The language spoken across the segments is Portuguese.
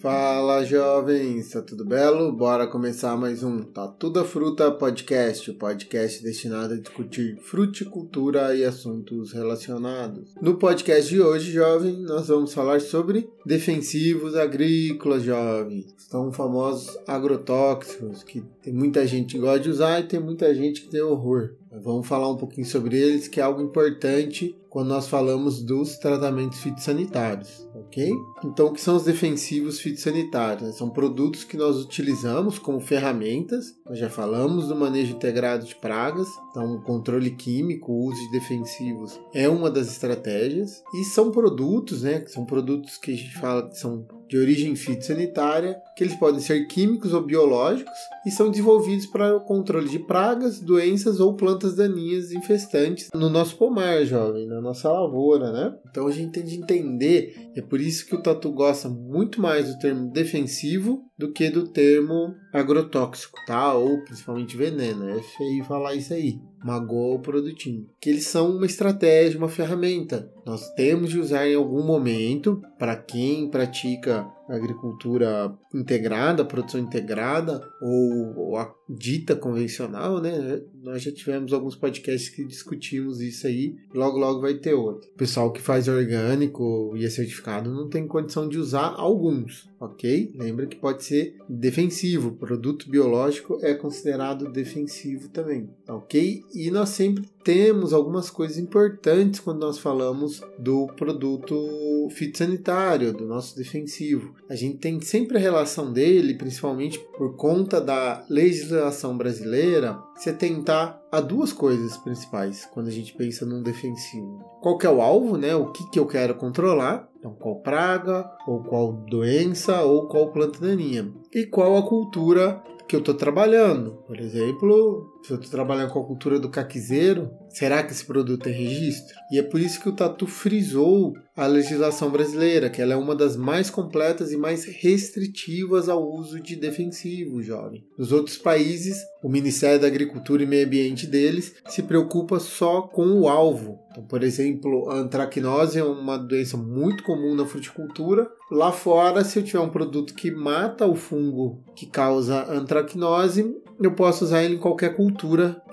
Fala jovens, tá tudo belo? Bora começar mais um Tá Tudo a Fruta Podcast, o podcast destinado a discutir fruticultura e assuntos relacionados. No podcast de hoje, jovem, nós vamos falar sobre defensivos agrícolas, jovens. São famosos agrotóxicos que tem muita gente que gosta de usar e tem muita gente que tem horror. Vamos falar um pouquinho sobre eles, que é algo importante quando nós falamos dos tratamentos fitossanitários, ok? Então, o que são os defensivos fitossanitários? São produtos que nós utilizamos como ferramentas. Nós já falamos do manejo integrado de pragas, então o controle químico, o uso de defensivos é uma das estratégias. E são produtos, né? São produtos que a gente fala que são de origem fitossanitária, que eles podem ser químicos ou biológicos e são desenvolvidos para o controle de pragas, doenças ou plantas daninhas infestantes no nosso pomar, jovem, na nossa lavoura, né? Então a gente tem de entender, é por isso que o Tatu gosta muito mais do termo defensivo do que do termo agrotóxico, tá? Ou principalmente veneno. É feio falar isso aí. Magoa o produtinho. Que eles são uma estratégia, uma ferramenta. Nós temos de usar em algum momento para quem pratica agricultura integrada, produção integrada ou, ou, a dita convencional, né? Nós já tivemos alguns podcasts que discutimos isso aí, logo logo vai ter outro. O pessoal que faz orgânico e é certificado não tem condição de usar alguns, ok? Lembra que pode ser defensivo, produto biológico é considerado defensivo também, ok? E nós sempre temos algumas coisas importantes quando nós falamos do produto fitossanitário, do nosso defensivo. A gente tem sempre a relação dele, principalmente por conta da legislação brasileira, se atentar a duas coisas principais quando a gente pensa num defensivo. Qual que é o alvo, né? O que, que eu quero controlar? Então, qual praga, ou qual doença, ou qual planta daninha. E qual a cultura que eu estou trabalhando. Por exemplo, se eu estou trabalhando com a cultura do caquizeiro, será que esse produto tem registro? E é por isso que o Tatu frisou a legislação brasileira, que ela é uma das mais completas e mais restritivas ao uso de defensivo, jovem. Nos outros países, o Ministério da Agricultura e Meio Ambiente deles se preocupa só com o alvo. Então, por exemplo, a antracnose é uma doença muito comum na fruticultura. Lá fora, se eu tiver um produto que mata o fungo que causa antracnose, eu posso usar ele em qualquer cultura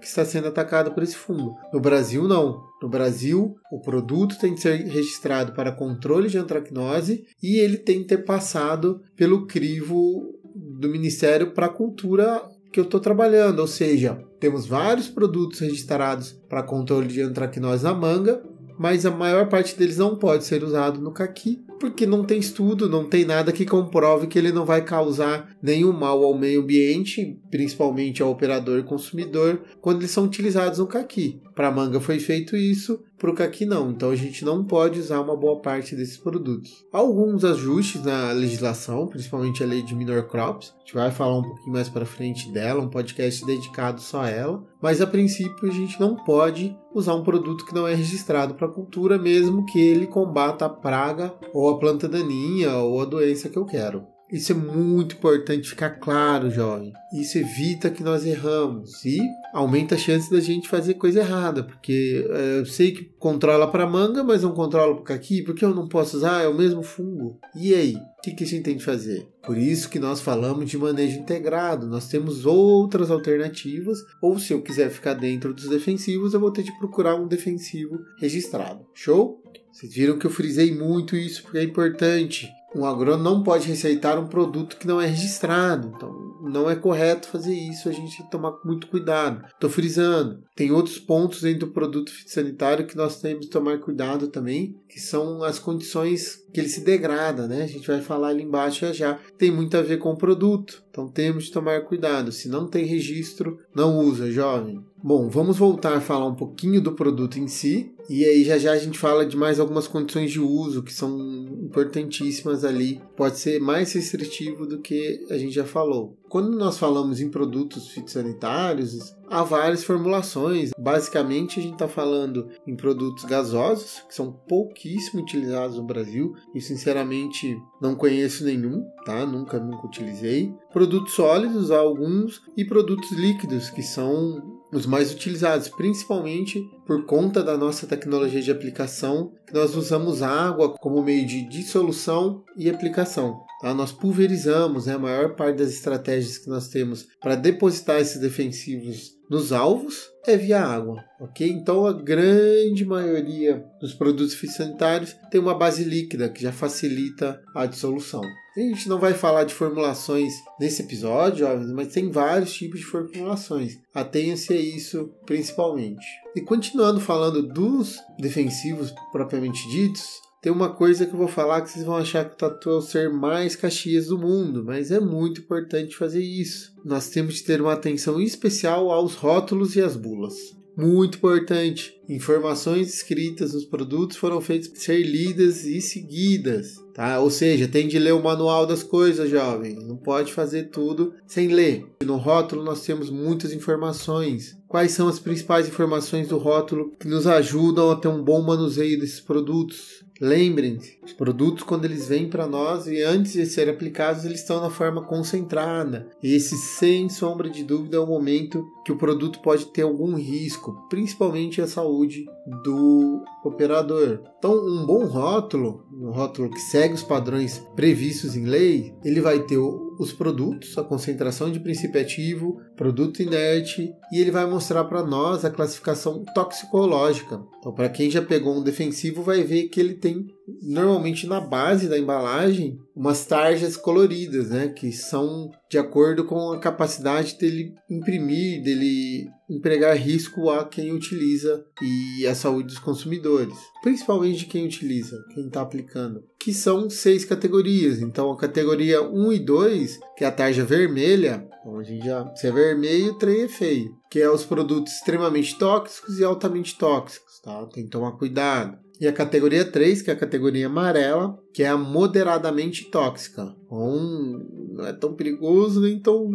que está sendo atacada por esse fungo. No Brasil, não. No Brasil, o produto tem que ser registrado para controle de antracnose e ele tem que ter passado pelo crivo do Ministério para a cultura que eu estou trabalhando, ou seja, temos vários produtos registrados para controle de antracnose na manga, mas a maior parte deles não pode ser usado no caqui, porque não tem estudo, não tem nada que comprove que ele não vai causar nenhum mal ao meio ambiente, principalmente ao operador e consumidor, quando eles são utilizados no caqui. Para manga foi feito isso, para o caqui não. Então a gente não pode usar uma boa parte desses produtos. Alguns ajustes na legislação, principalmente a lei de minor crops. A gente vai falar um pouquinho mais para frente dela, um podcast dedicado só a ela. Mas a princípio a gente não pode usar um produto que não é registrado para cultura, mesmo que ele combata a praga ou a planta daninha ou a doença que eu quero. Isso é muito importante ficar claro, jovem. Isso evita que nós erramos e aumenta a chance da gente fazer coisa errada, porque é, eu sei que controla para manga, mas não controla para caqui, porque eu não posso usar, é o mesmo fungo. E aí, o que, que a gente tem que fazer? Por isso que nós falamos de manejo integrado. Nós temos outras alternativas, ou se eu quiser ficar dentro dos defensivos, eu vou ter de procurar um defensivo registrado. Show? Vocês viram que eu frisei muito isso porque é importante um agrônomo não pode receitar um produto que não é registrado. Então, não é correto fazer isso, a gente tem que tomar muito cuidado. Estou frisando. Tem outros pontos dentro do produto fitossanitário que nós temos que tomar cuidado também, que são as condições que ele se degrada, né? A gente vai falar ali embaixo já já. Tem muito a ver com o produto, então temos de tomar cuidado. Se não tem registro, não usa, jovem. Bom, vamos voltar a falar um pouquinho do produto em si, e aí já já a gente fala de mais algumas condições de uso que são importantíssimas ali. Pode ser mais restritivo do que a gente já falou. Quando nós falamos em produtos fitossanitários, há várias formulações. Basicamente, a gente está falando em produtos gasosos, que são pouquíssimo utilizados no Brasil, e sinceramente não conheço nenhum, tá? Nunca, nunca utilizei. Produtos sólidos, há alguns, e produtos líquidos, que são os mais utilizados, principalmente por conta da nossa tecnologia de aplicação, nós usamos água como meio de dissolução e aplicação. Tá? Nós pulverizamos né, a maior parte das estratégias que nós temos para depositar esses defensivos nos alvos é via água, ok? Então a grande maioria dos produtos fitossanitários tem uma base líquida que já facilita a dissolução. A gente não vai falar de formulações nesse episódio, mas tem vários tipos de formulações. Atenha-se a isso principalmente. E continuando falando dos defensivos propriamente ditos, tem uma coisa que eu vou falar que vocês vão achar que o tatu é o ser mais caxias do mundo, mas é muito importante fazer isso. Nós temos de ter uma atenção especial aos rótulos e às bulas. Muito importante. Informações escritas nos produtos foram feitas para ser lidas e seguidas, tá? Ou seja, tem de ler o manual das coisas, jovem. Não pode fazer tudo sem ler. No rótulo nós temos muitas informações. Quais são as principais informações do rótulo que nos ajudam a ter um bom manuseio desses produtos? Lembrem-se, os produtos quando eles vêm para nós e antes de serem aplicados, eles estão na forma concentrada. Esse, sem sombra de dúvida, é o momento que o produto pode ter algum risco, principalmente a saúde do operador. Então, um bom rótulo, um rótulo que segue os padrões previstos em lei, ele vai ter os produtos, a concentração de princípio ativo, produto inerte, e ele vai mostrar para nós a classificação toxicológica. Então, para quem já pegou um defensivo, vai ver que ele tem normalmente na base da embalagem umas tarjas coloridas, né, que são de acordo com a capacidade dele imprimir, dele empregar risco a quem utiliza e a saúde dos consumidores, principalmente de quem utiliza, quem está aplicando, que são seis categorias. Então, a categoria 1 e 2, que é a tarja vermelha, gente já, se é vermelho, o trem é feio, que é os produtos extremamente tóxicos e altamente tóxicos, tá? Tem que tomar cuidado. E a categoria 3, que é a categoria amarela, que é a moderadamente tóxica. Um, não é tão perigoso nem tão,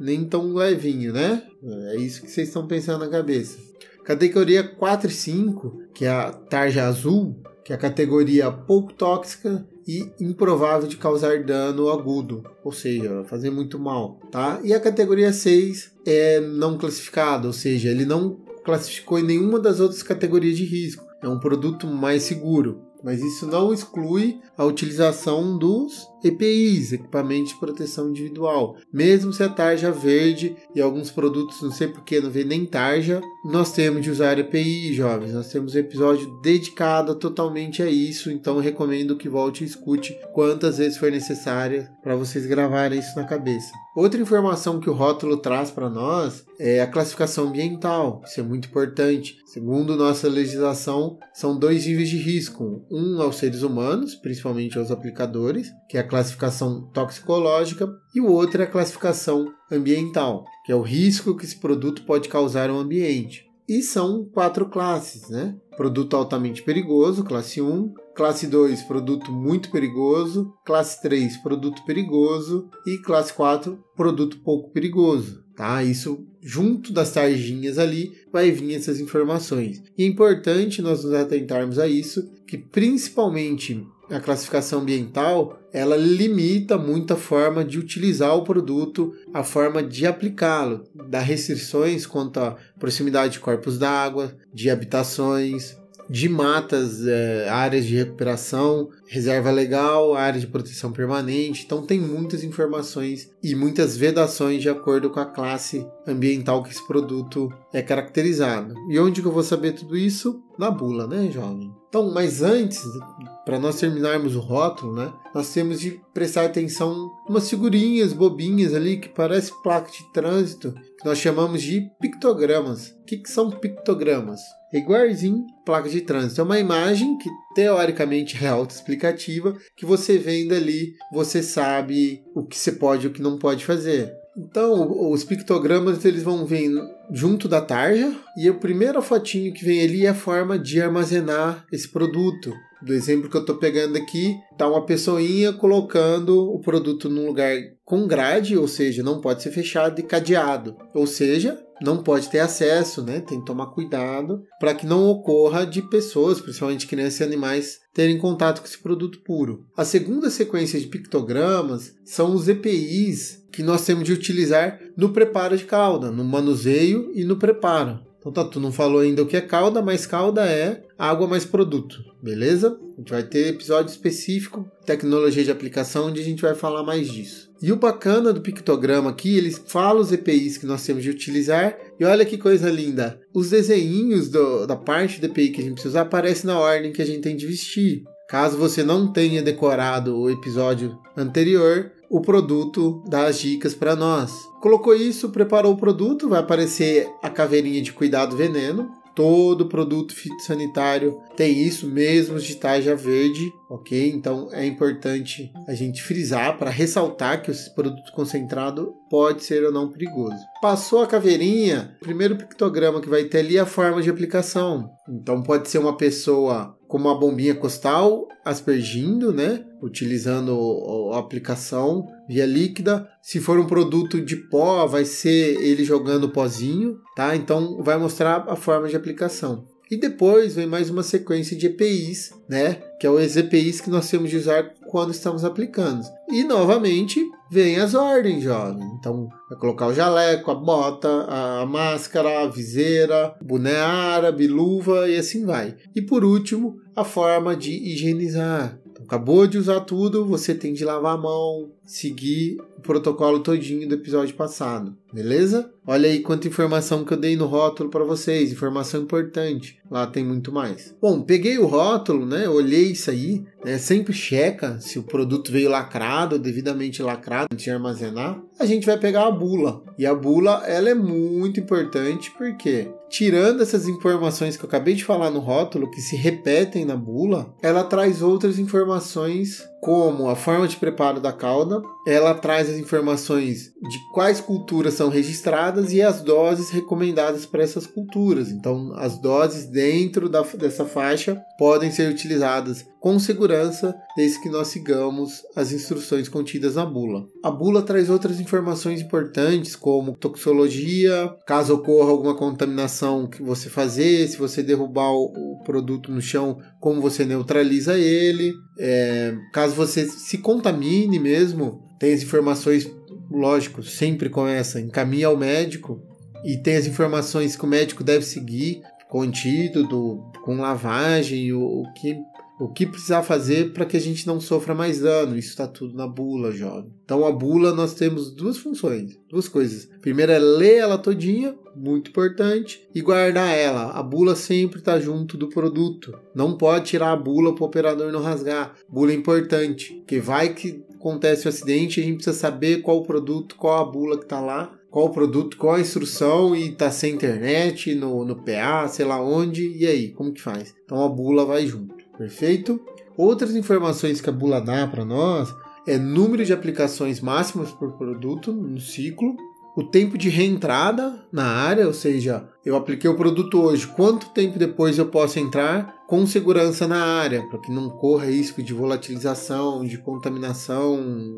nem tão levinho, né? É isso que vocês estão pensando na cabeça. Categoria 4 e 5, que é a tarja azul, que é a categoria pouco tóxica e improvável de causar dano agudo, ou seja, fazer muito mal, tá? E a categoria 6 é não classificado, ou seja, ele não classificou em nenhuma das outras categorias de risco é um produto mais seguro, mas isso não exclui a utilização dos EPIs, equipamentos de proteção individual. Mesmo se a tarja verde e alguns produtos, não sei porque não vê nem tarja, nós temos de usar EPI, jovens. Nós temos um episódio dedicado totalmente a isso, então recomendo que volte e escute quantas vezes for necessária para vocês gravarem isso na cabeça. Outra informação que o rótulo traz para nós é a classificação ambiental. Isso é muito importante. Segundo nossa legislação, são dois níveis de risco: um aos seres humanos, principalmente aos aplicadores, que é a classificação toxicológica, e o outro é a classificação ambiental, que é o risco que esse produto pode causar ao ambiente. E são quatro classes, né? Produto altamente perigoso, classe 1, classe 2, produto muito perigoso, classe 3, produto perigoso e classe 4, produto pouco perigoso, tá? Isso junto das tarjinhas ali vai vir essas informações. E é importante nós nos atentarmos a isso, que principalmente a classificação ambiental ela limita muito a forma de utilizar o produto, a forma de aplicá-lo, dá restrições quanto à proximidade de corpos d'água, de habitações, de matas, é, áreas de recuperação, reserva legal, área de proteção permanente. Então tem muitas informações e muitas vedações de acordo com a classe ambiental que esse produto é caracterizado. E onde que eu vou saber tudo isso? Na bula, né, jovem? Então, mas antes, para nós terminarmos o rótulo, né, nós temos de prestar atenção umas figurinhas bobinhas ali que parece placa de trânsito, que nós chamamos de pictogramas. O que, que são pictogramas? É igualzinho placa de trânsito. É uma imagem que teoricamente é autoexplicativa, que você vendo ali, você sabe o que você pode e o que não pode fazer. Então, os pictogramas eles vão vir junto da tarja e a primeira fotinho que vem ali é a forma de armazenar esse produto. Do exemplo que eu estou pegando aqui, tá uma pessoinha colocando o produto num lugar com grade, ou seja, não pode ser fechado e cadeado. Ou seja, não pode ter acesso, né? Tem que tomar cuidado para que não ocorra de pessoas, principalmente crianças e animais, terem contato com esse produto puro. A segunda sequência de pictogramas são os EPIs que nós temos de utilizar no preparo de calda, no manuseio e no preparo. Então tá, tu não falou ainda o que é calda, mas calda é água mais produto, beleza? A gente vai ter episódio específico, tecnologia de aplicação, onde a gente vai falar mais disso. E o bacana do pictograma aqui, eles falam os EPIs que nós temos de utilizar. E olha que coisa linda! Os desenhinhos do, da parte do EPI que a gente precisa usar aparecem na ordem que a gente tem de vestir. Caso você não tenha decorado o episódio anterior, o produto dá as dicas para nós. Colocou isso, preparou o produto, vai aparecer a caveirinha de cuidado veneno. Todo produto fitossanitário tem isso, mesmo de tarja verde, ok? Então é importante a gente frisar para ressaltar que esse produto concentrado pode ser ou não perigoso. Passou a caveirinha, o primeiro pictograma que vai ter ali é a forma de aplicação. Então pode ser uma pessoa com uma bombinha costal aspergindo, né? Utilizando a aplicação via líquida. Se for um produto de pó, vai ser ele jogando pozinho, tá? Então vai mostrar a forma de aplicação. E depois vem mais uma sequência de EPIs, né? Que é os EPIs que nós temos de usar quando estamos aplicando. E novamente vem as ordens, jovem. Então vai colocar o jaleco, a bota, a máscara, a viseira, boné árabe, luva e assim vai. E por último, a forma de higienizar. Então, acabou de usar tudo, você tem de lavar a mão, seguir o protocolo todinho do episódio passado, beleza? Olha aí quanta informação que eu dei no rótulo para vocês, informação importante. Lá tem muito mais. Bom, peguei o rótulo, né? Olhei isso aí, né? Sempre checa se o produto veio lacrado, devidamente lacrado antes de armazenar. A gente vai pegar a bula. E a bula, ela é muito importante porque tirando essas informações que eu acabei de falar no rótulo, que se repetem na bula, ela traz outras informações como a forma de preparo da cauda, ela traz as informações de quais culturas são registradas e as doses recomendadas para essas culturas. Então, as doses dentro da, dessa faixa podem ser utilizadas com segurança, desde que nós sigamos as instruções contidas na bula. A bula traz outras informações importantes, como toxologia, caso ocorra alguma contaminação que você fazer, se você derrubar o produto no chão, como você neutraliza ele. É, caso você se contamine mesmo, tem as informações, lógico, sempre com essa, encaminha ao médico e tem as informações que o médico deve seguir com antídoto, com lavagem, o, o que o que precisar fazer para que a gente não sofra mais dano. Isso está tudo na bula, jovem. Então a bula nós temos duas funções, duas coisas. Primeiro é ler ela todinha, muito importante, e guardar ela. A bula sempre está junto do produto. Não pode tirar a bula para o operador não rasgar. Bula é importante, porque vai que acontece o um acidente, a gente precisa saber qual o produto, qual a bula que está lá qual o produto, qual a instrução e tá sem internet, no, no PA, sei lá onde, e aí, como que faz? Então a bula vai junto. Perfeito? Outras informações que a bula dá para nós é número de aplicações máximas por produto no ciclo, o tempo de reentrada na área, ou seja, eu apliquei o produto hoje, quanto tempo depois eu posso entrar com segurança na área, para que não corra risco de volatilização, de contaminação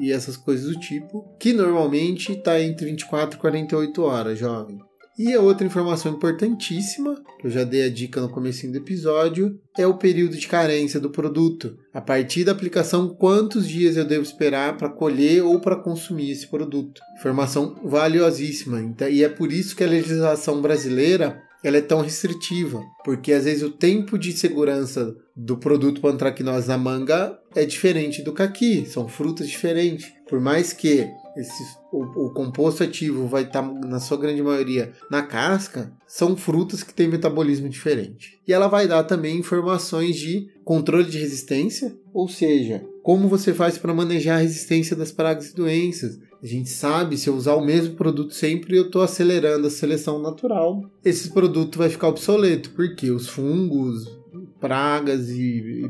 e essas coisas do tipo, que normalmente está entre 24 e 48 horas, jovem. E a outra informação importantíssima, que eu já dei a dica no começo do episódio, é o período de carência do produto. A partir da aplicação, quantos dias eu devo esperar para colher ou para consumir esse produto? Informação valiosíssima. Então, e é por isso que a legislação brasileira ela é tão restritiva, porque às vezes o tempo de segurança do produto pantraquinose na manga é diferente do caqui, são frutas diferentes. Por mais que esse, o, o, composto ativo vai estar, tá, na sua grande maioria, na casca, são frutas que têm metabolismo diferente. E ela vai dar também informações de controle de resistência, ou seja, como você faz para manejar a resistência das pragas e doenças. A gente sabe, se eu usar o mesmo produto sempre, eu estou acelerando a seleção natural. Esse produto vai ficar obsoleto, porque os fungos, pragas e, e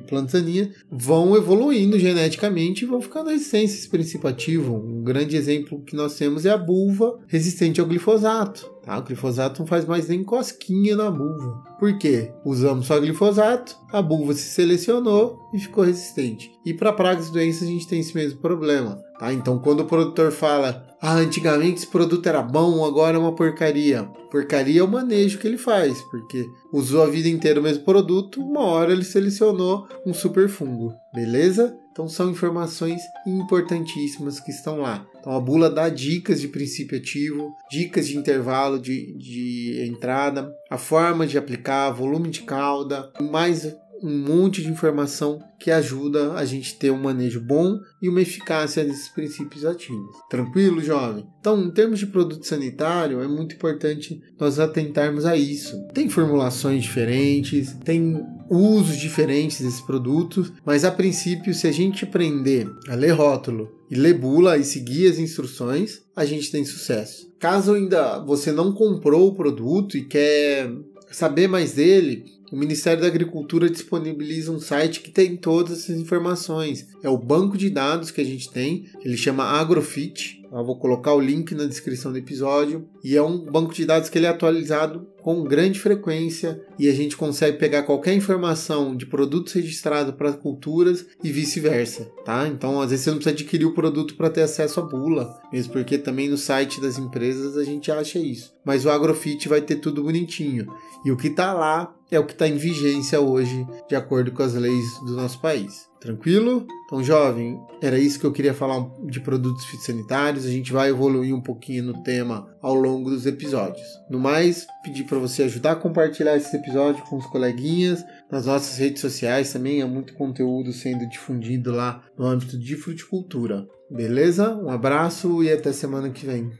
vão evoluindo geneticamente e vão ficando resistentes a esse princípio ativo. Um grande exemplo que nós temos é a bulva resistente ao glifosato. Tá? O glifosato não faz mais nem cosquinha na buva. Por quê? Usamos só glifosato, a buva se selecionou e ficou resistente. E para pragas e doenças a gente tem esse mesmo problema. Tá? Então, quando o produtor fala, ah, antigamente esse produto era bom, agora é uma porcaria. Porcaria é o manejo que ele faz, porque usou a vida inteira o mesmo produto, uma hora ele selecionou um super fungo, beleza? Então são informações importantíssimas que estão lá. Então a bula dá dicas de princípio ativo, dicas de intervalo de, de entrada, a forma de aplicar, volume de cauda, mais um monte de informação que ajuda a gente ter um manejo bom e uma eficácia desses princípios ativos. Tranquilo, jovem? Então, em termos de produto sanitário, é muito importante nós atentarmos a isso. Tem formulações diferentes, tem usos diferentes desses produtos, mas a princípio, se a gente aprender a ler rótulo e ler bula e seguir as instruções, a gente tem sucesso. Caso ainda você não comprou o produto e quer saber mais dele, o Ministério da Agricultura disponibiliza um site que tem todas essas informações. É o banco de dados que a gente tem, ele chama Agrofit. Eu vou colocar o link na descrição do episódio. E é um banco de dados que ele é atualizado com grande frequência e a gente consegue pegar qualquer informação de produtos registrados para culturas e vice-versa, tá? Então, às vezes você não precisa adquirir o produto para ter acesso à bula, mesmo porque também no site das empresas a gente acha isso. Mas o Agrofit vai ter tudo bonitinho. E o que está lá é o que está em vigência hoje, de acordo com as leis do nosso país. Tranquilo? Então, jovem, era isso que eu queria falar de produtos fitossanitários. A gente vai evoluir um pouquinho no tema ao longo dos episódios. No mais, pedir para você ajudar a compartilhar esse episódio com os coleguinhas. Nas nossas redes sociais também há muito conteúdo sendo difundido lá no âmbito de fruticultura. Beleza? Um abraço e até semana que vem.